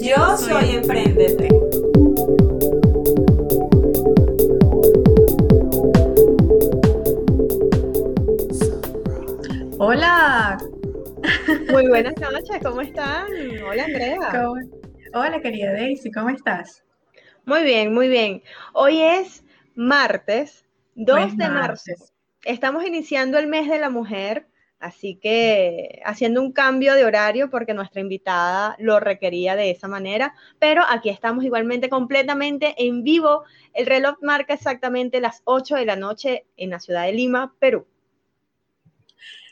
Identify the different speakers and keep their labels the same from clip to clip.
Speaker 1: Yo soy Emprendete.
Speaker 2: Hola.
Speaker 1: Muy buenas noches, ¿cómo están? Hola Andrea.
Speaker 2: Hola querida Daisy, ¿cómo estás?
Speaker 1: Muy bien, muy bien. Hoy es martes, 2 de marzo. Estamos iniciando el mes de la mujer Así que haciendo un cambio de horario porque nuestra invitada lo requería de esa manera, pero aquí estamos igualmente completamente en vivo. El reloj marca exactamente las 8 de la noche en la ciudad de Lima, Perú.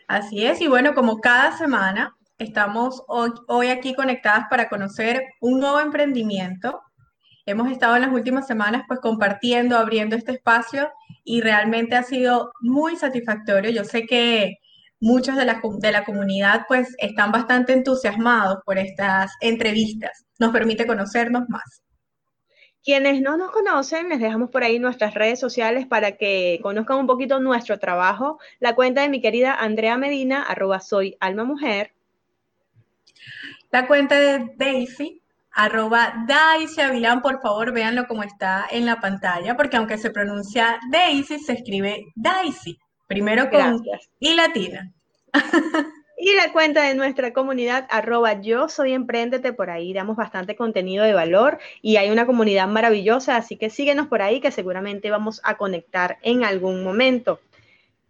Speaker 2: Así es, y bueno, como cada semana, estamos hoy, aquí conectadas para conocer un nuevo emprendimiento. Hemos estado en las últimas semanas pues compartiendo, abriendo este espacio y realmente ha sido muy satisfactorio. Yo sé que muchos de la, de la comunidad pues están bastante entusiasmados por estas entrevistas. Nos permite conocernos más.
Speaker 1: Quienes no nos conocen, les dejamos por ahí nuestras redes sociales para que conozcan un poquito nuestro trabajo. La cuenta de mi querida Andrea Medina, arroba soy alma mujer.
Speaker 2: La cuenta de Daisy, arroba Daisy Avilán, por favor véanlo como está en la pantalla, porque aunque se pronuncia Daisy, se escribe Daisy. Primero con y latina.
Speaker 1: Y la cuenta de nuestra comunidad, arroba yo soy emprendete, por ahí damos bastante contenido de valor y hay una comunidad maravillosa, así que síguenos por ahí que seguramente vamos a conectar en algún momento.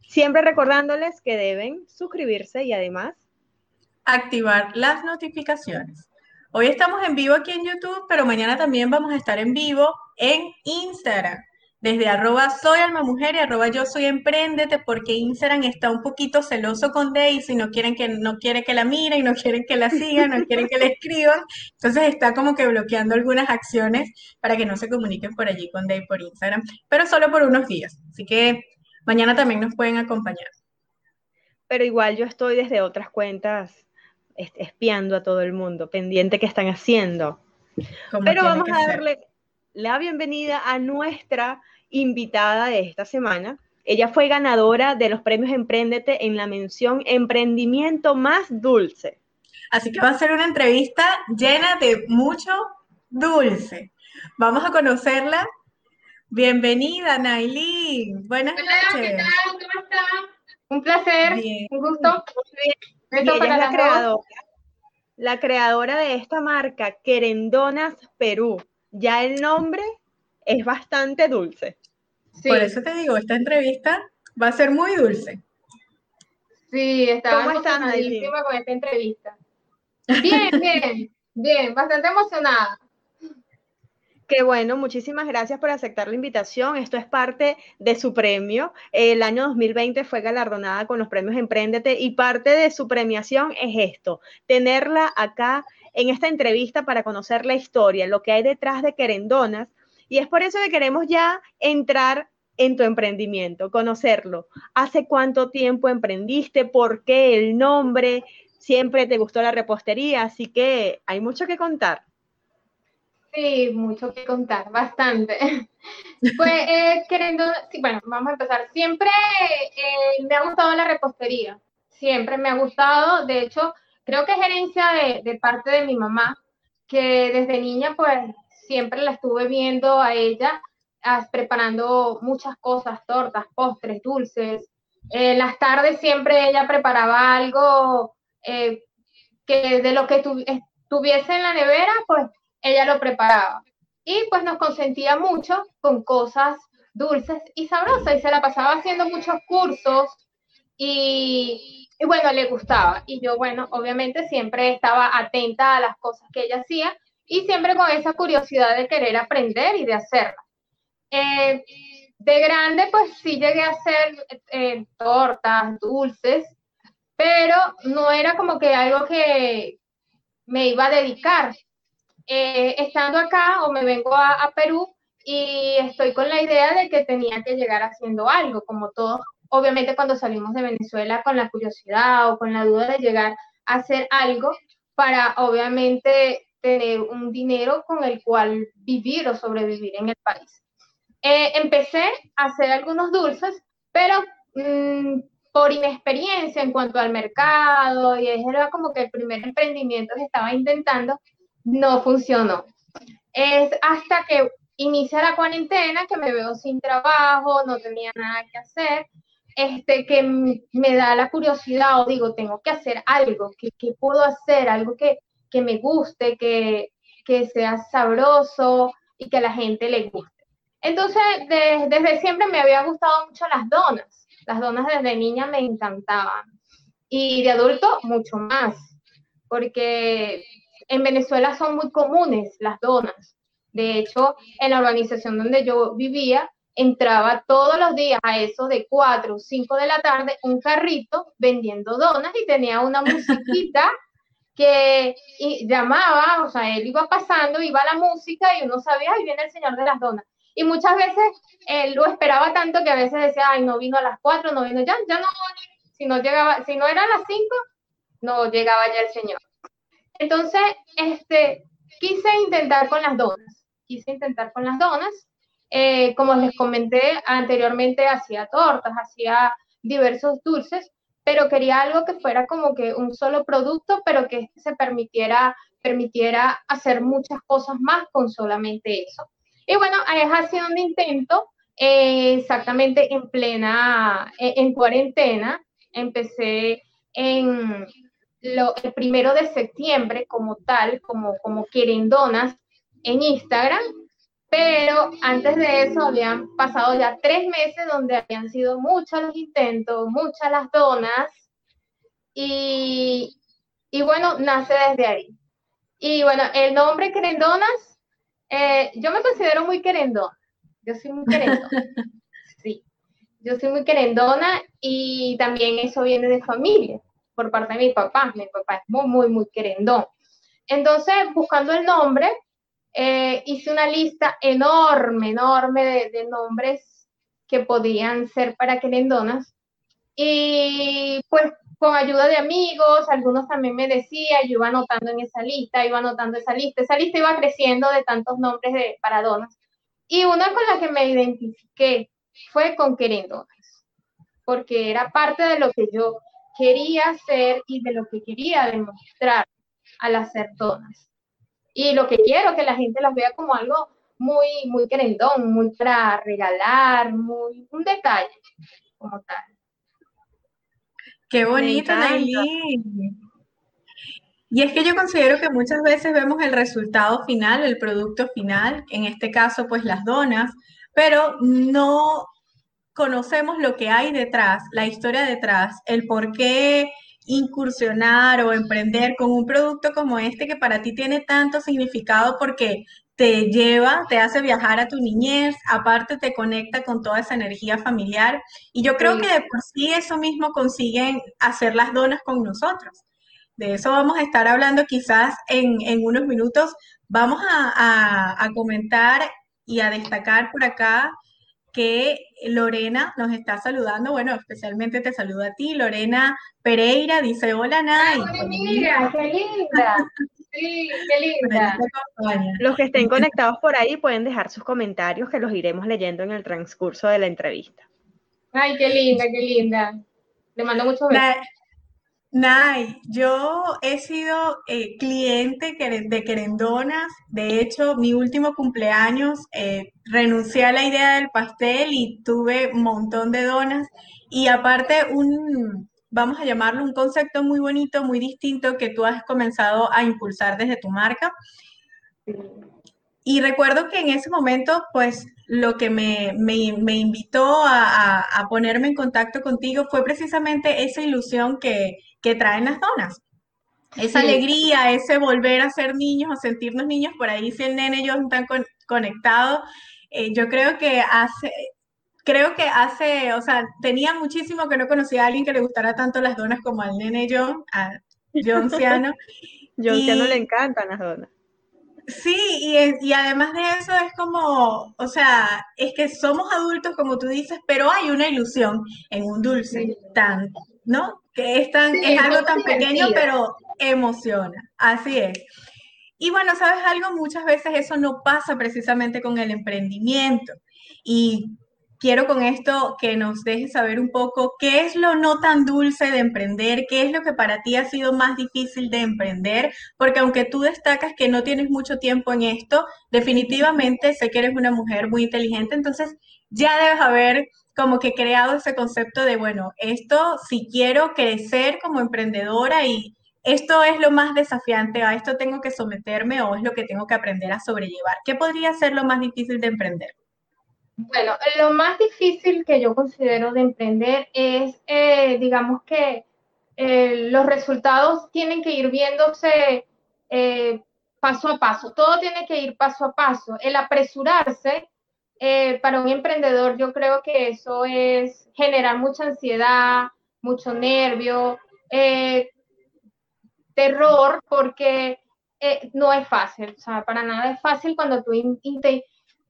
Speaker 1: Siempre recordándoles que deben suscribirse y además
Speaker 2: activar las notificaciones. Hoy estamos en vivo aquí en YouTube, pero mañana también vamos a estar en vivo en Instagram desde arroba soy alma mujer y arroba yo soy emprendete, porque Instagram está un poquito celoso con Daisy, no quieren que, no quiere que la miren, no quieren que la sigan, no quieren que le escriban. Entonces está como que bloqueando algunas acciones para que no se comuniquen por allí con Daisy por Instagram, pero solo por unos días. Así que mañana también nos pueden acompañar.
Speaker 1: Pero igual yo estoy desde otras cuentas espiando a todo el mundo, pendiente qué están haciendo. Pero vamos a darle la bienvenida a nuestra invitada de esta semana. Ella fue ganadora de los premios Emprendete en la mención Emprendimiento más dulce.
Speaker 2: Así que va a ser una entrevista llena de mucho dulce. Vamos a conocerla. Bienvenida, Nailin. Buenas
Speaker 3: Hola, noches. ¿qué tal? ¿Cómo está? Un placer, un gusto.
Speaker 1: ella es la creadora, la creadora de esta marca, Querendonas Perú ya el nombre es bastante dulce.
Speaker 2: Por eso te digo, esta entrevista va a ser muy dulce.
Speaker 3: Sí, estaba emocionadísima con esta entrevista. Bien, bien, bien, bastante emocionada.
Speaker 1: Qué bueno, muchísimas gracias por aceptar la invitación. Esto es parte de su premio. El año 2020 fue galardonada con los premios Emprendete y parte de su premiación es esto, tenerla acá en esta entrevista para conocer la historia, lo que hay detrás de Querendonas. Y es por eso que queremos ya entrar en tu emprendimiento, conocerlo. ¿Hace cuánto tiempo emprendiste? ¿Por qué el nombre? Siempre te gustó la repostería, así que hay mucho que contar.
Speaker 3: Sí, mucho que contar, bastante. Pues, eh, queriendo, sí, bueno, vamos a empezar. Siempre eh, me ha gustado la repostería, siempre me ha gustado. De hecho, creo que es herencia de, parte de mi mamá, que desde niña pues siempre la estuve viendo a ella preparando muchas cosas, tortas, postres, dulces. En las tardes siempre ella preparaba algo eh, que de lo que estuviese en la nevera, pues ella lo preparaba. Y pues nos consentía mucho con cosas dulces y sabrosas y se la pasaba haciendo muchos cursos y, y bueno, le gustaba. Y yo, bueno, obviamente siempre estaba atenta a las cosas que ella hacía y siempre con esa curiosidad de querer aprender y de hacerla. Eh, de grande, pues sí llegué a hacer eh, tortas, dulces, pero no era como que algo que me iba a dedicar. eh, estando acá o me vengo a, Perú y estoy con la idea de que tenía que llegar haciendo algo, como todos, obviamente cuando salimos de Venezuela con la curiosidad o con la duda de llegar a hacer algo para obviamente tener un dinero con el cual vivir o sobrevivir en el país. Eh, empecé a hacer algunos dulces, pero mm, por inexperiencia en cuanto al mercado, y era como que el primer emprendimiento que estaba intentando, no funcionó. Es hasta que inicia la cuarentena, que me veo sin trabajo, no tenía nada que hacer, este, que me da la curiosidad o digo, tengo que hacer algo, que, puedo hacer, algo que, que me guste, que, que, sea sabroso y que a la gente le guste. Entonces, desde siempre me había gustado mucho las donas. Las donas desde niña me encantaban. Y de adulto, mucho más. Porque en Venezuela son muy comunes las donas. De hecho, en la organización donde yo vivía, entraba todos los días a eso de 4 o 5 de la tarde un carrito vendiendo donas y tenía una musiquita que llamaba, o sea, él iba pasando, iba la música y uno sabía, ahí viene el señor de las donas. Y muchas veces él lo esperaba tanto que a veces decía, ay, no vino a las 4, no vino ya, ya no, si no llegaba, si no eran las 5, no llegaba ya el señor. Entonces, este, quise intentar con las donas, quise intentar con las donas. Eh, como les comenté anteriormente, hacía tortas, hacía diversos dulces, pero quería algo que fuera como que un solo producto, pero que se permitiera, permitiera hacer muchas cosas más con solamente eso. Y bueno, es así donde intento, eh, exactamente en plena, en cuarentena, empecé en el primero de septiembre como tal, como, como querendonas en Instagram, pero antes de eso habían pasado ya tres meses donde habían sido muchos los intentos, muchas las donas, y, y bueno, nace desde ahí. Y bueno, el nombre querendonas, eh, yo me considero muy querendona, yo soy muy querendona, sí, yo soy muy querendona y también eso viene de familia por parte de mi papá. Mi papá es muy, muy, muy querendón. Entonces, buscando el nombre, eh, hice una lista enorme, enorme de, nombres que podían ser para querendonas. Y pues con ayuda de amigos, algunos también me decían, yo iba anotando en esa lista, iba anotando esa lista, esa lista iba creciendo de tantos nombres de para donas. Y una con la que me identifiqué fue con querendonas, porque era parte de lo que yo quería hacer y de lo que quería demostrar al hacer donas. Y lo que quiero, que la gente las vea como algo muy, muy querendón, muy para regalar, muy, un detalle como tal.
Speaker 2: Qué bonito, Nailí. Y es que yo considero que muchas veces vemos el resultado final, el producto final, en este caso, pues las donas, pero no conocemos lo que hay detrás, la historia detrás, el por qué incursionar o emprender con un producto como este que para ti tiene tanto significado porque te lleva, te hace viajar a tu niñez, aparte te conecta con toda esa energía familiar y yo creo que de por sí eso mismo consiguen hacer las donas con nosotros. De eso vamos a estar hablando quizás en, unos minutos. Vamos a, a comentar y a destacar por acá que Lorena nos está saludando. Bueno, especialmente te saludo a ti. Lorena Pereira dice: Hola, Nay.
Speaker 3: mira, qué linda. Sí, qué linda.
Speaker 1: Los que estén conectados por ahí pueden dejar sus comentarios que los iremos leyendo en el transcurso de la entrevista.
Speaker 3: Ay, qué linda, qué linda. Le mando muchos besos.
Speaker 2: Nay, yo he sido eh, cliente de querendonas. De hecho, mi último cumpleaños eh, renuncié a la idea del pastel y tuve un montón de donas. Y aparte, un, vamos a llamarlo un concepto muy bonito, muy distinto que tú has comenzado a impulsar desde tu marca. Y recuerdo que en ese momento, pues lo que me, invitó a, ponerme en contacto contigo fue precisamente esa ilusión que, traen las donas. Esa alegría, ese volver a ser niños o sentirnos niños, por ahí si el nene y yo están conectados, eh, yo creo que hace, creo que hace, o sea, tenía muchísimo que no conocía a alguien que le gustara tanto las donas como al nene John, a John Ciano.
Speaker 1: John Ciano le encantan las donas.
Speaker 2: Sí, y, y además de eso es como, o sea, es que somos adultos, como tú dices, pero hay una ilusión en un dulce tan, ¿no? Que es, tan, es algo tan pequeño, pero emociona. Así es. Y bueno, sabes algo, muchas veces eso no pasa precisamente con el emprendimiento. Y quiero con esto que nos dejes saber un poco qué es lo no tan dulce de emprender, qué es lo que para ti ha sido más difícil de emprender, porque aunque tú destacas que no tienes mucho tiempo en esto, definitivamente sé que eres una mujer muy inteligente, entonces ya debes haber como que creado ese concepto de, bueno, esto si quiero crecer como emprendedora y esto es lo más desafiante, a esto tengo que someterme o es lo que tengo que aprender a sobrellevar. ¿Qué podría ser lo más difícil de emprender?
Speaker 3: Bueno, lo más difícil que yo considero de emprender es, eh, digamos que eh, los resultados tienen que ir viéndose eh, paso a paso, todo tiene que ir paso a paso. El apresurarse para un emprendedor, yo creo que eso es generar mucha ansiedad, mucho nervio, terror, porque no es fácil, o sea, para nada es fácil cuando tú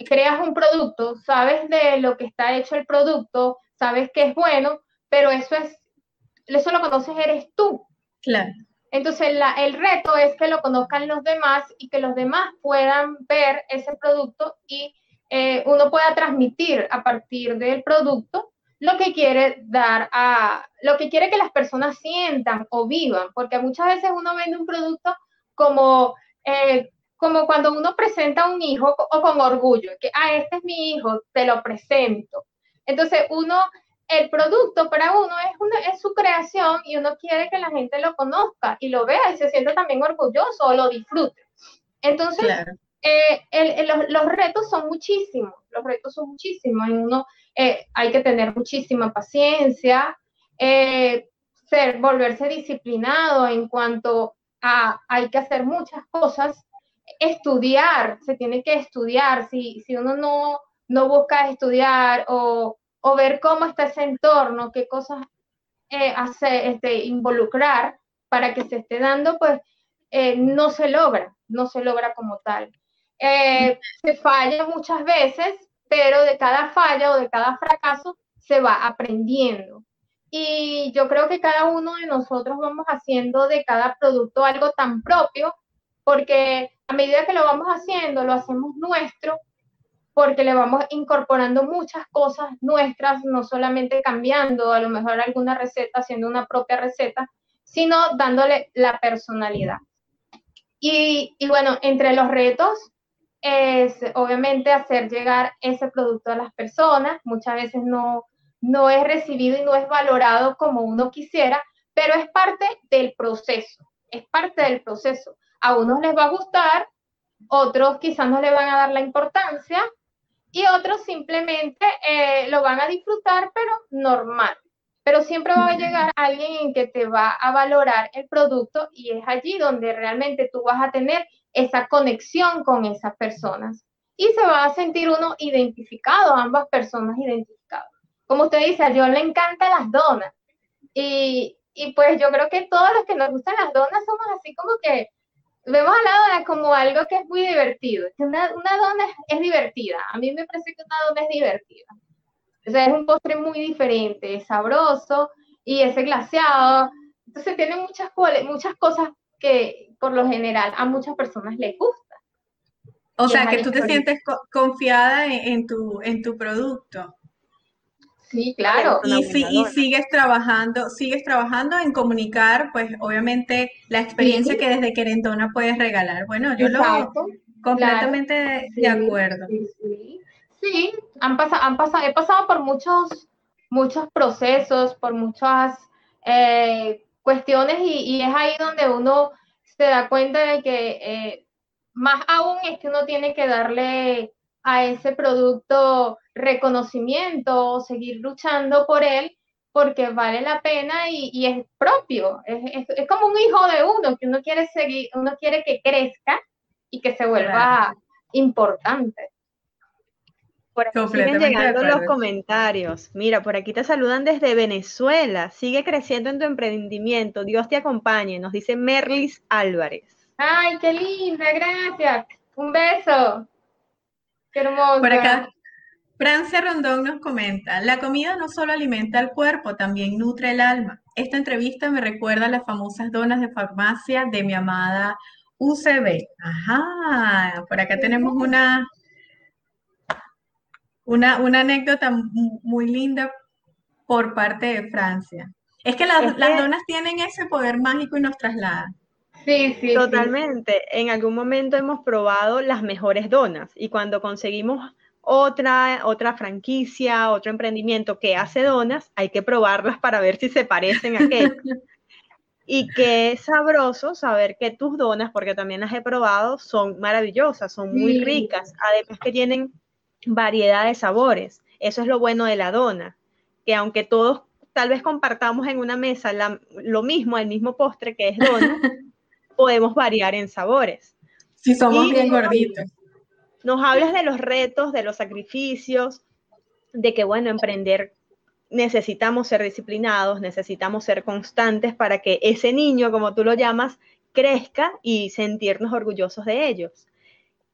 Speaker 3: creas un producto, sabes de lo que está hecho el producto, sabes que es bueno, pero eso es, eso lo conoces eres tú.
Speaker 2: Claro.
Speaker 3: Entonces el reto es que lo conozcan los demás y que los demás puedan ver ese producto y eh, uno pueda transmitir a partir del producto lo que quiere dar a, lo que quiere que las personas sientan o vivan, porque muchas veces uno vende un producto como eh, como cuando uno presenta a un hijo o con orgullo, que, ah, este es mi hijo, te lo presento. Entonces, uno, el producto para uno es, una, es su creación y uno quiere que la gente lo conozca y lo vea y se sienta también orgulloso o lo disfrute. Entonces, eh, los, retos son muchísimos, los retos son muchísimos. En uno eh, hay que tener muchísima paciencia, eh, ser, volverse disciplinado en cuanto a hay que hacer muchas cosas estudiar, se tiene que estudiar, si, si uno no, no busca estudiar o, o, ver cómo está ese entorno, qué cosas hace, este, involucrar para que se esté dando, pues no se logra, no se logra como tal. Eh, se falla muchas veces, pero de cada falla o de cada fracaso se va aprendiendo. Y yo creo que cada uno de nosotros vamos haciendo de cada producto algo tan propio, porque a medida que lo vamos haciendo, lo hacemos nuestro, porque le vamos incorporando muchas cosas nuestras, no solamente cambiando a lo mejor alguna receta, haciendo una propia receta, sino dándole la personalidad. Y, y bueno, entre los retos es obviamente hacer llegar ese producto a las personas. Muchas veces no, no es recibido y no es valorado como uno quisiera, pero es parte del proceso, es parte del proceso a unos les va a gustar, otros quizás no le van a dar la importancia y otros simplemente eh, lo van a disfrutar, pero normal. Pero siempre va a llegar alguien en que te va a valorar el producto y es allí donde realmente tú vas a tener esa conexión con esas personas. Y se va a sentir uno identificado, ambas personas identificadas. Como usted dice, a yo le encantan las donas. Y, y pues yo creo que todos los que nos gustan las donas somos así como que vemos a la dona como algo que es muy divertido. Una, una dona es, divertida. A mí me parece que una dona es divertida. O sea, es un postre muy diferente, es sabroso y es glaseado. Entonces tiene muchas, muchas cosas que por lo general a muchas personas les gusta.
Speaker 2: O sea, que tú te sientes confiada en, tu, en tu producto.
Speaker 3: Sí, claro.
Speaker 2: Y, y, sigues trabajando, sigues trabajando en comunicar, pues obviamente la experiencia que desde Querendona puedes regalar. Bueno, yo lo completamente de acuerdo.
Speaker 3: Sí, han pasado, han pasado, he pasado por muchos, muchos procesos, por muchas eh, cuestiones y, es ahí donde uno se da cuenta de que eh, más aún es que uno tiene que darle a ese producto reconocimiento, seguir luchando por él, porque vale la pena y, es propio, es, es, como un hijo de uno, que uno quiere seguir, uno quiere que crezca y que se vuelva importante.
Speaker 1: Por aquí siguen llegando los comentarios. Mira, por aquí te saludan desde Venezuela. Sigue creciendo en tu emprendimiento. Dios te acompañe. Nos dice Merlis Álvarez.
Speaker 3: Ay, qué linda, gracias. Un beso. Qué hermoso.
Speaker 2: Por acá, Francia Rondón nos comenta, la comida no solo alimenta al cuerpo, también nutre el alma. Esta entrevista me recuerda a las famosas donas de farmacia de mi amada UCB. Ajá, por acá tenemos una, una, una anécdota muy linda por parte de Francia. Es que las, las donas tienen ese poder mágico y nos trasladan.
Speaker 1: Sí, sí. Totalmente. En algún momento hemos probado las mejores donas y cuando conseguimos otra, otra franquicia, otro emprendimiento que hace donas, hay que probarlas para ver si se parecen a qué. y qué sabroso saber que tus donas, porque también las he probado, son maravillosas, son muy ricas, además que tienen variedad de sabores. Eso es lo bueno de la dona, que aunque todos tal vez compartamos en una mesa lo mismo, el mismo postre que es dona, podemos variar en sabores.
Speaker 2: Si somos bien gorditos
Speaker 1: nos hablas de los retos, de los sacrificios, de que, bueno, emprender necesitamos ser disciplinados, necesitamos ser constantes para que ese niño, como tú lo llamas, crezca y sentirnos orgullosos de ellos.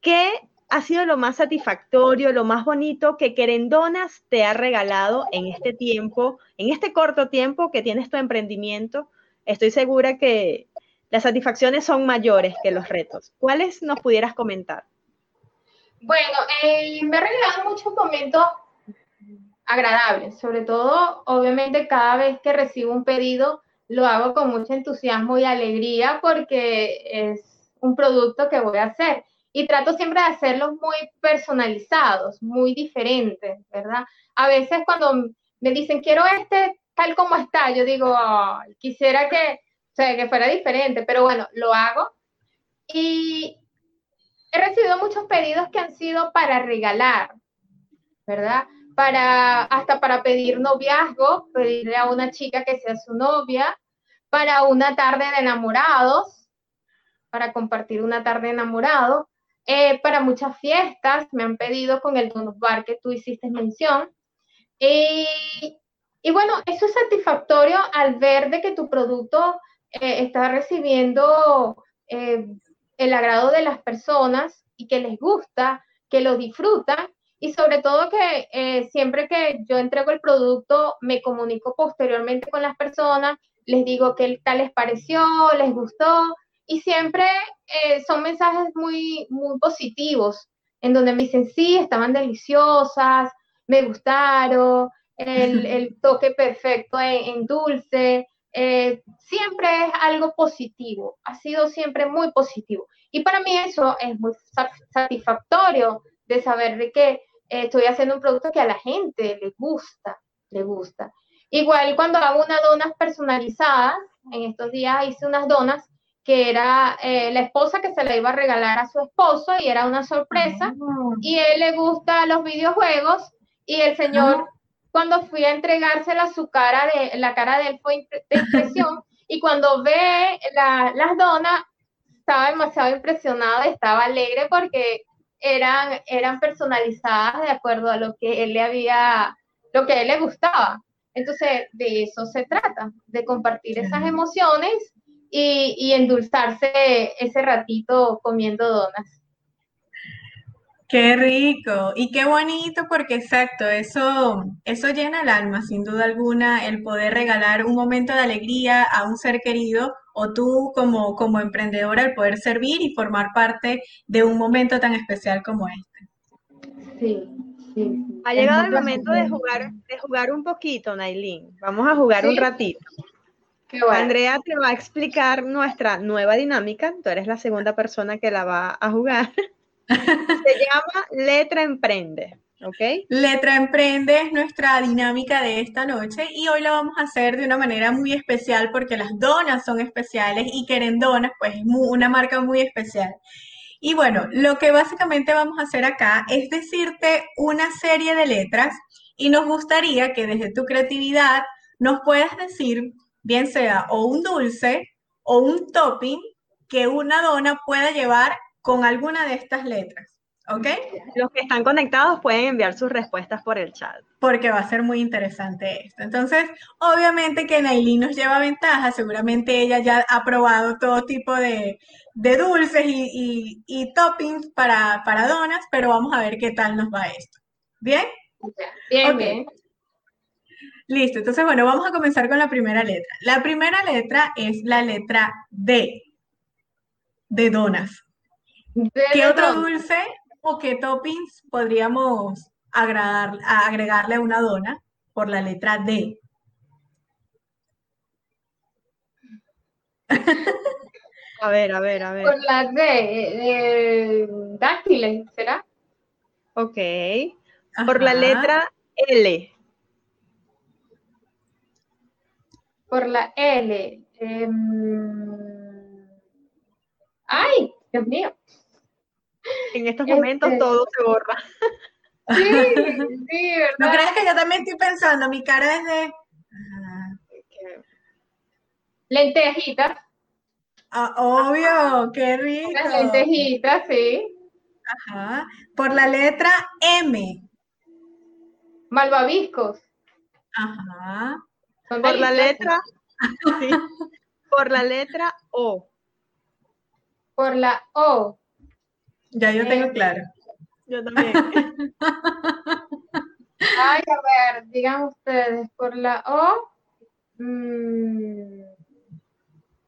Speaker 1: ¿Qué ha sido lo más satisfactorio, lo más bonito que Querendonas te ha regalado en este tiempo, en este corto tiempo que tienes tu emprendimiento? Estoy segura que las satisfacciones son mayores que los retos. ¿Cuáles nos pudieras comentar?
Speaker 3: Bueno, eh, me ha regalado muchos momentos agradables, sobre todo, obviamente, cada vez que recibo un pedido, lo hago con mucho entusiasmo y alegría porque es un producto que voy a hacer. Y trato siempre de hacerlos muy personalizados, muy diferentes, ¿verdad? A veces cuando me dicen, quiero este tal como está, yo digo, quisiera que, que fuera diferente, pero bueno, lo hago. Y, he recibido muchos pedidos que han sido para regalar, ¿verdad? Para, hasta para pedir noviazgo, pedirle a una chica que sea su novia, para una tarde de enamorados, para compartir una tarde de enamorado, eh, para muchas fiestas, me han pedido con el donut bar que tú hiciste mención. Y, y bueno, eso es satisfactorio al ver de que tu producto eh, está recibiendo eh, el agrado de las personas y que les gusta, que lo disfrutan y sobre todo que eh, siempre que yo entrego el producto me comunico posteriormente con las personas, les digo qué tal les pareció, les gustó y siempre eh, son mensajes muy, muy positivos en donde me dicen sí, estaban deliciosas, me gustaron, el, el toque perfecto en dulce, eh, siempre es algo positivo, ha sido siempre muy positivo. Y para mí eso es muy satisfactorio de saber de que eh, estoy haciendo un producto que a la gente le gusta, le gusta. Igual cuando hago unas donas personalizadas, en estos días hice unas donas que era eh, la esposa que se la iba a regalar a su esposo y era una sorpresa. Ah. Y él le gusta los videojuegos y el señor cuando fui a entregársela, su cara de, la cara de él fue de impresión, y cuando ve las donas, estaba demasiado impresionado, estaba alegre porque eran, eran personalizadas de acuerdo a lo que él le había, lo que a él le gustaba. Entonces, de eso se trata, de compartir esas emociones y, y endulzarse ese ratito comiendo donas.
Speaker 2: Qué rico y qué bonito porque exacto, eso, eso llena el alma, sin duda alguna, el poder regalar un momento de alegría a un ser querido o tú como, como emprendedora, el poder servir y formar parte de un momento tan especial como este.
Speaker 3: Sí, sí.
Speaker 1: Ha llegado el momento de jugar, de jugar un poquito, Nailin. Vamos a jugar un ratito. Andrea te va a explicar nuestra nueva dinámica. Tú eres la segunda persona que la va a jugar. Se llama Letra Emprende. ¿ok?
Speaker 2: Letra Emprende es nuestra dinámica de esta noche y hoy la vamos a hacer de una manera muy especial porque las donas son especiales y Querendonas pues es una marca muy especial. Y bueno, lo que básicamente vamos a hacer acá es decirte una serie de letras y nos gustaría que desde tu creatividad nos puedas decir, bien sea o un dulce o un topping que una dona pueda llevar con alguna de estas letras. ¿Ok?
Speaker 1: Los que están conectados pueden enviar sus respuestas por el chat.
Speaker 2: Porque va a ser muy interesante esto. Entonces, obviamente que Nailin nos lleva ventaja, seguramente ella ya ha probado todo tipo de, dulces y, toppings para, para donas, pero vamos a ver qué tal nos va esto. ¿Bien?
Speaker 3: Bien, bien.
Speaker 2: Listo, entonces bueno, vamos a comenzar con la primera letra. La primera letra es la letra D, de donas. ¿Qué otro dulce o qué toppings podríamos agregar, agregarle a una dona por la letra D?
Speaker 1: A ver, a ver, a ver.
Speaker 3: Por la D, eh, dáctiles, ¿será?
Speaker 1: Ok. Por la letra L.
Speaker 3: Por la L. Em, ay, Dios mío.
Speaker 1: En estos momentos este todo se borra.
Speaker 3: Sí, sí, ¿verdad?
Speaker 2: ¿No crees que yo también estoy pensando? Mi cara es de...
Speaker 3: Lentejitas.
Speaker 2: Ah, obvio, qué rico.
Speaker 3: Las lentejitas, sí.
Speaker 2: Ajá. Por la letra M.
Speaker 3: Malvaviscos.
Speaker 2: Ajá.
Speaker 1: Por la letra. Sí. Por la letra O.
Speaker 3: Por la O.
Speaker 2: Ya yo tengo eh, claro.
Speaker 1: Yo también.
Speaker 3: Ay, a ver, digan ustedes, por la O. Mm,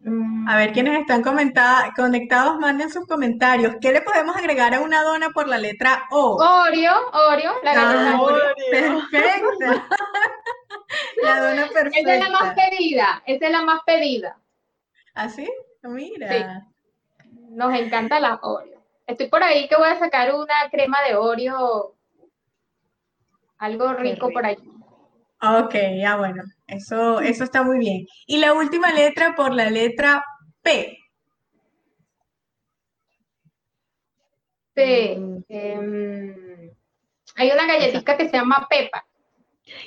Speaker 2: mm. a ver, quienes están conectados, manden sus comentarios. ¿Qué le podemos agregar a una dona por la letra O?
Speaker 3: Oreo, Oreo, la
Speaker 2: ah, Perfecta. la dona perfecta.
Speaker 3: Esa es la más pedida, esa es la más pedida.
Speaker 2: ¿Ah, sí? Mira.
Speaker 3: Nos encanta la Oreo. Estoy por ahí que voy a sacar una crema de Oreo, algo rico, por ahí.
Speaker 2: Ok, ya bueno, eso, eso está muy bien. Y la última letra por la letra P.
Speaker 3: P. Em, hay una galletita que se llama Pepa.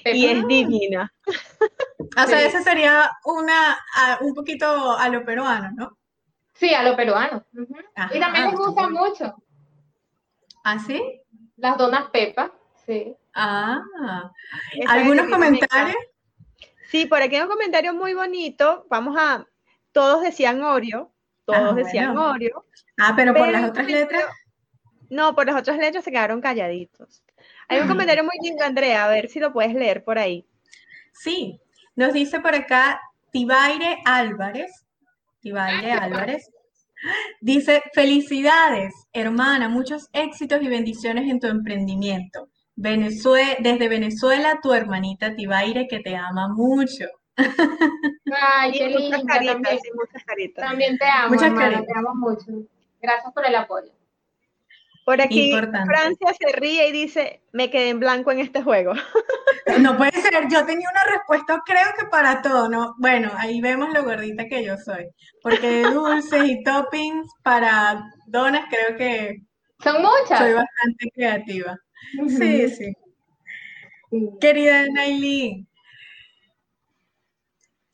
Speaker 1: Y es divina.
Speaker 2: O sea, esa sería una, un poquito a lo peruano, ¿no?
Speaker 3: Sí, a lo peruano. y también les gusta mucho.
Speaker 2: ¿Ah, sí?
Speaker 3: Las donas Pepa, sí.
Speaker 2: Ah, ¿algunos comentarios?
Speaker 1: Sí, por aquí hay un comentario muy bonito. Vamos a, todos decían Oreo, todos ah, decían Oreo.
Speaker 2: Ah, pero por las otras letras.
Speaker 1: No, por las otras letras se quedaron calladitos. Hay un ah. comentario muy lindo, Andrea, a ver si lo puedes leer por ahí.
Speaker 2: Sí, nos dice por acá Tibaire Álvarez, Tibaire Álvarez. Dice, felicidades, hermana, muchos éxitos y bendiciones en tu emprendimiento. desde Venezuela, tu hermanita Tibaire, que te ama mucho.
Speaker 3: Ay, qué linda. También, también te amo, muchas hermana, te amo mucho. Gracias por el apoyo.
Speaker 1: Por aquí Francia se ríe y dice, me quedé en blanco en este juego.
Speaker 2: No puede ser, yo tenía una respuesta creo que para todo, ¿no? Bueno, ahí vemos lo gordita que yo soy, porque dulces y toppings para donas creo que...
Speaker 3: Son muchas.
Speaker 2: Soy bastante creativa. Sí, sí. Querida Nailí,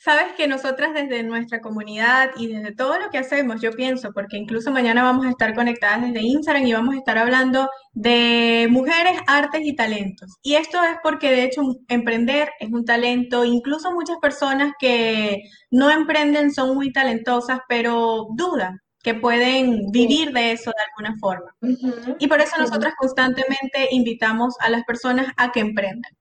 Speaker 2: Sabes que nosotras desde nuestra comunidad y desde todo lo que hacemos, yo pienso, porque incluso mañana vamos a estar conectadas desde Instagram y vamos a estar hablando de mujeres, artes y talentos. Y esto es porque de hecho emprender es un talento, incluso muchas personas que no emprenden son muy talentosas, pero dudan que pueden vivir de eso de alguna forma. Y por eso nosotras constantemente invitamos a las personas a que emprendan.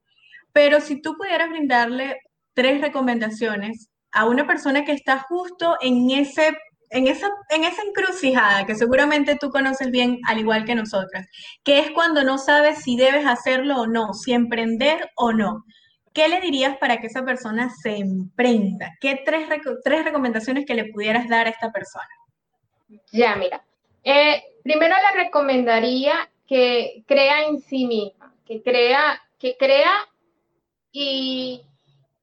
Speaker 2: Pero si tú pudieras brindarle tres recomendaciones a una persona que está justo en ese en esa, en esa encrucijada que seguramente tú conoces bien, al igual que nosotras, que es cuando no sabes si debes hacerlo o no, si emprender o no. ¿Qué le dirías para que esa persona se emprenda? ¿Qué tres, tres recomendaciones que le pudieras dar a esta persona?
Speaker 3: Ya, mira. Eh, primero le recomendaría que crea en sí misma, que crea, que crea y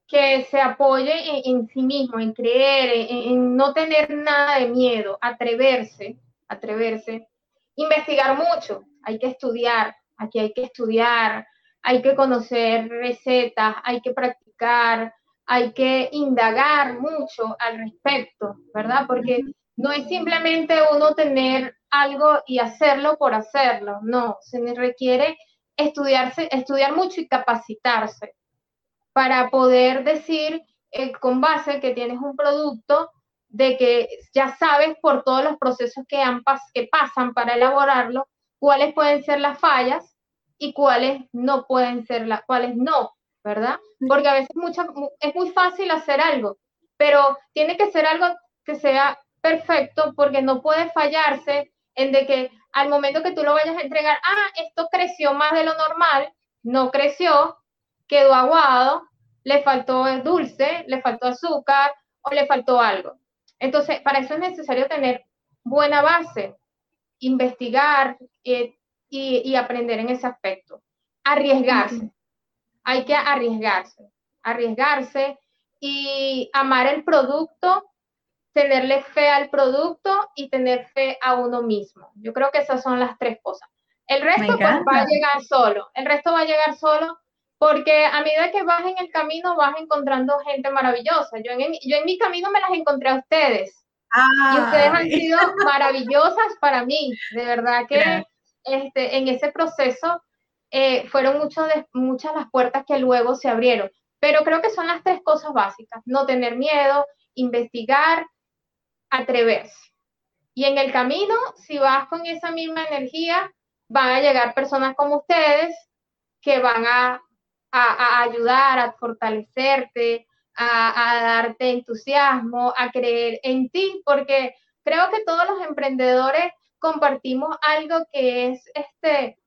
Speaker 3: que se apoye en, sí mismo, en creer, en, no tener nada de miedo, atreverse, atreverse, investigar mucho, hay que estudiar, aquí hay que estudiar, hay que conocer recetas, hay que practicar, hay que indagar mucho al respecto, ¿verdad? Porque no es simplemente uno tener algo y hacerlo por hacerlo, no, se requiere estudiarse, estudiar mucho y capacitarse para poder decir eh, con base que tienes un producto de que ya sabes por todos los procesos que, han que pasan para elaborarlo, cuáles pueden ser las fallas y cuáles no pueden ser las, cuáles no, ¿verdad? Porque a veces es muy fácil hacer algo, pero tiene que ser algo que sea perfecto porque no puede fallarse en de que al momento que tú lo vayas a entregar, ah, esto creció más de lo normal, no creció, quedó aguado, le faltó dulce, le faltó azúcar o le faltó algo. Entonces, para eso es necesario tener buena base, investigar eh, y, aprender en ese aspecto. Arriesgarse. Hay que arriesgarse. Arriesgarse y amar el producto, tenerle fe al producto y tener fe a uno mismo. Yo creo que esas son las tres cosas. El resto pues, va a llegar solo. El resto va a llegar solo porque a medida que vas en el camino vas encontrando gente maravillosa. Yo en, yo en mi camino me las encontré a ustedes. Y ustedes han sido maravillosas para mí. De verdad que este, en ese proceso eh, fueron muchos de, muchas las puertas que luego se abrieron. Pero creo que son las tres cosas básicas. No tener miedo, investigar, atreverse. Y en el camino, si vas con esa misma energía, van a llegar personas como ustedes que van a a, ayudar, a fortalecerte, a, darte entusiasmo, a creer en ti, porque creo que todos los emprendedores compartimos algo que es, este,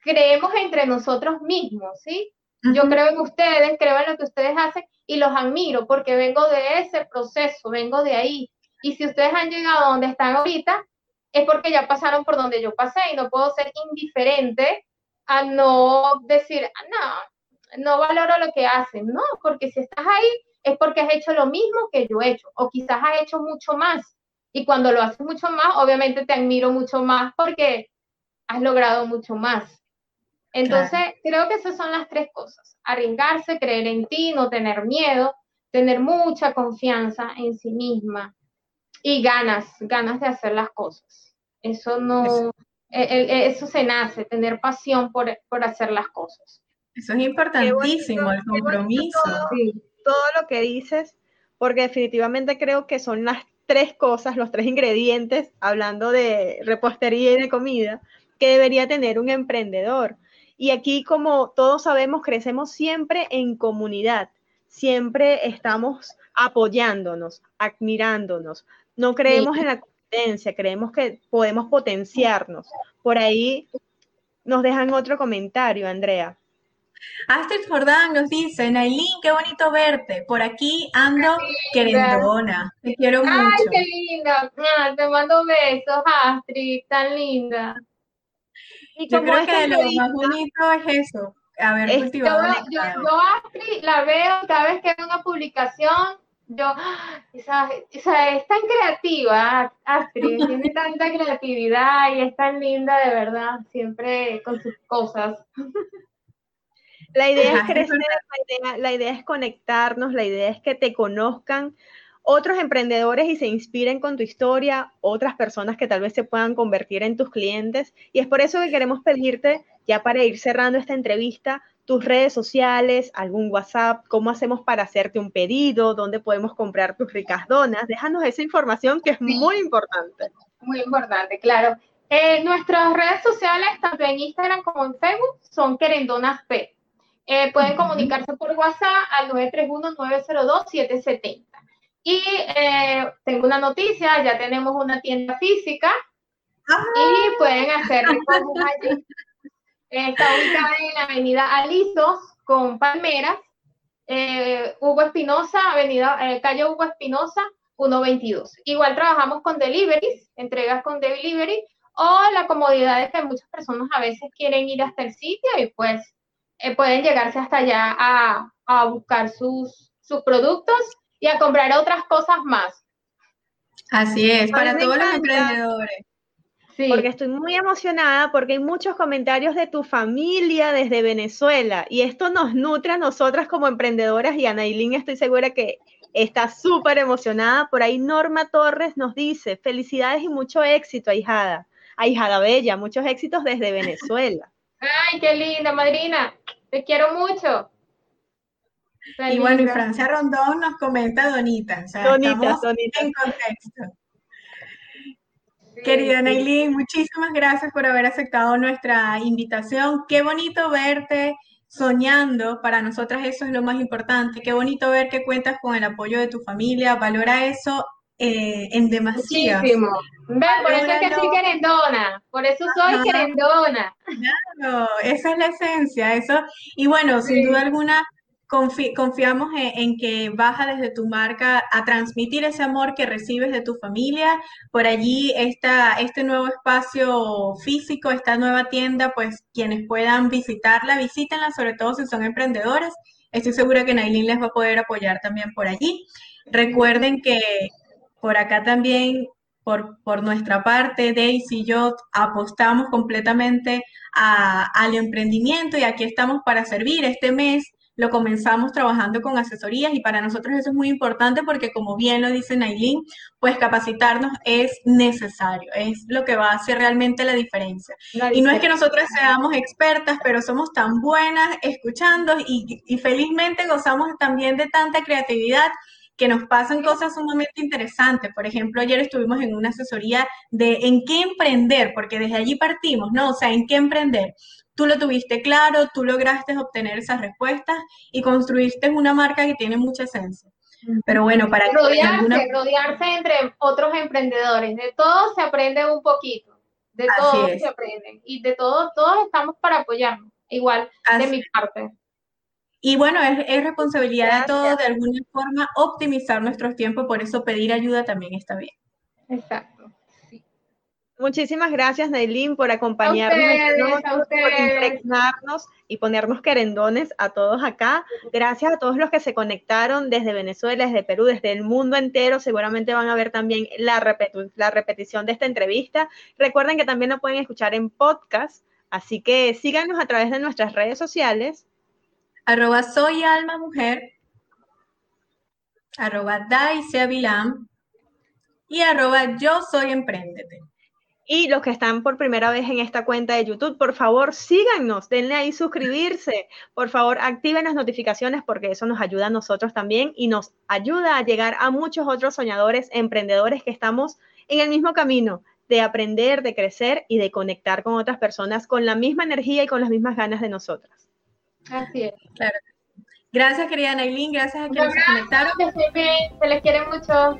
Speaker 3: creemos entre nosotros mismos, ¿sí? Yo creo en ustedes, creo en lo que ustedes hacen y los admiro porque vengo de ese proceso, vengo de ahí. Y si ustedes han llegado a donde están ahorita, es porque ya pasaron por donde yo pasé y no puedo ser indiferente a no decir, ah, no, no valoro lo que hacen, no, porque si estás ahí es porque has hecho lo mismo que yo he hecho, o quizás has hecho mucho más. Y cuando lo haces mucho más, obviamente te admiro mucho más porque has logrado mucho más. Entonces, creo que esas son las tres cosas. Arriesgarse, creer en ti, no tener miedo, tener mucha confianza en sí misma y ganas, ganas de hacer las cosas. Eso no, e, e, eso, se nace, tener pasión por, por hacer las cosas.
Speaker 2: Eso es importantísimo, el compromiso.
Speaker 1: Todo, lo que dices, porque definitivamente creo que son las tres cosas, los tres ingredientes, hablando de repostería y de comida, que debería tener un emprendedor. Y aquí, como todos sabemos, crecemos siempre en comunidad, siempre estamos apoyándonos, admirándonos. No creemos en la competencia, creemos que podemos potenciarnos. Por ahí nos dejan otro comentario, Andrea.
Speaker 2: Astrid Jordán nos dice, Nailín, qué bonito verte. Por aquí ando querendona. Te quiero mucho.
Speaker 3: Ay, qué linda. Ah, te mando besos, Astrid, tan linda.
Speaker 2: yo creo que lo más bonito es eso, haber cultivado.
Speaker 3: Yo, yo, Astrid la veo cada vez que hay una publicación, yo, esa, esa, es tan creativa, Astrid, tiene tanta creatividad y es tan linda de verdad, siempre con sus cosas.
Speaker 1: La idea es crecer, la idea, es conectarnos, la idea es que te conozcan otros emprendedores y se inspiren con tu historia, otras personas que tal vez se puedan convertir en tus clientes. Y es por eso que queremos pedirte, ya para ir cerrando esta entrevista, tus redes sociales, algún WhatsApp, cómo hacemos para hacerte un pedido, dónde podemos comprar tus ricas donas. Déjanos esa información que es muy importante.
Speaker 3: Muy importante, claro. Eh, nuestras redes sociales, tanto en Instagram como en Facebook, son Querendonas P. Eh, pueden comunicarse por WhatsApp al 931-902-770. Y eh, tengo una noticia, ya tenemos una tienda física y ah. pueden hacer allí. Está ubicada en la avenida Alisos con Palmeras, eh, Hugo Espinosa, avenida, calle Hugo Espinosa, 122. Igual trabajamos con deliveries, entregas con delivery o la comodidad de que muchas personas a veces quieren ir hasta el sitio y pues eh, pueden llegarse hasta allá a, a buscar sus, sus productos y a comprar otras cosas más.
Speaker 2: Así es, para todos los emprendedores.
Speaker 1: Sí. Porque estoy muy emocionada porque hay muchos comentarios de tu familia desde Venezuela y esto nos nutre a nosotras como emprendedoras y a Nailin estoy segura que está súper emocionada. Por ahí Norma Torres nos dice, felicidades y mucho éxito, ahijada. Ahijada Bella, muchos éxitos desde Venezuela.
Speaker 3: Ay, qué linda, madrina. Te quiero mucho.
Speaker 2: y bueno, y Francia Rondón nos comenta Donita. O sea, Donita, Donita. En contexto. Querida Nailin, muchísimas gracias por haber aceptado nuestra invitación. Qué bonito verte soñando. Para nosotras eso es lo más importante. Qué bonito ver que cuentas con el apoyo de tu familia. Valora eso eh, en demasía.
Speaker 3: Muchísimo. Por eso es que soy querendona. Por eso soy querendona.
Speaker 2: Claro, esa es la esencia. Eso. Y bueno, sin duda alguna, confiamos en, que baja desde tu marca a transmitir ese amor que recibes de tu familia. Por allí está este nuevo espacio físico, esta nueva tienda, pues quienes puedan visitarla, visítenla, sobre todo si son emprendedores. Estoy segura que Nailin les va a poder apoyar también por allí. Recuerden que por acá también, por, por nuestra parte, Daisy y yo apostamos completamente al emprendimiento y aquí estamos para servir. Este mes lo comenzamos trabajando con asesorías y para nosotros eso es muy importante porque como bien lo dice Nailin, pues capacitarnos es necesario, es lo que va a hacer realmente la diferencia. Y no es que nosotros seamos expertas, pero somos tan buenas escuchando y, y felizmente gozamos también de tanta creatividad que nos pasan cosas sumamente interesantes. Por ejemplo, ayer estuvimos en una asesoría de en qué emprender, porque desde allí partimos, ¿no? O sea, en qué emprender tú lo tuviste claro, tú lograste obtener esas respuestas y construiste una marca que tiene mucha esencia. Pero bueno, para
Speaker 3: rodearse, rodearse entre otros emprendedores, de todos se aprende un poquito, de todos se aprenden y de todos, todos estamos para apoyarnos, igual de mi parte.
Speaker 2: Y bueno, es, responsabilidad de todos de alguna forma optimizar nuestros tiempos, por eso pedir ayuda también está bien.
Speaker 3: Exacto.
Speaker 1: Muchísimas gracias, Nailin, por acompañarnos, por impregnarnos y ponernos querendones a todos acá. Gracias a todos los que se conectaron desde Venezuela, desde Perú, desde el mundo entero. Seguramente van a ver también la, la repetición de esta entrevista. Recuerden que también lo pueden escuchar en podcast, así que síganos a través de nuestras redes sociales.
Speaker 2: Arroba soy alma mujer, arroba y arroba yo soy emprendete.
Speaker 1: Y los que están por primera vez en esta cuenta de YouTube, por favor, síganos, denle ahí suscribirse. Por favor, activen las notificaciones porque eso nos ayuda a nosotros también y nos ayuda a llegar a muchos otros soñadores, emprendedores que estamos en el mismo camino de aprender, de crecer y de conectar con otras personas con la misma energía y con las mismas ganas de nosotras.
Speaker 3: Así es.
Speaker 2: Claro. Gracias, querida Nailin. Gracias a quienes se conectaron.
Speaker 3: Se les quiere mucho.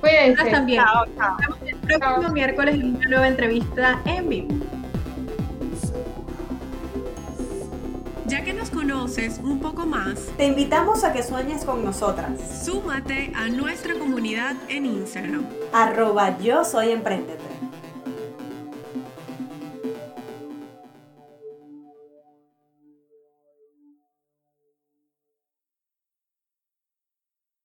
Speaker 3: Cuídense.
Speaker 2: también. Chao, chao. Nos vemos el próximo miércoles en una nueva entrevista en vivo.
Speaker 4: Ya que nos conoces un poco más,
Speaker 1: te invitamos a que sueñes con nosotras.
Speaker 4: Súmate a nuestra comunidad en Instagram.
Speaker 1: Arroba yo soy emprendedor.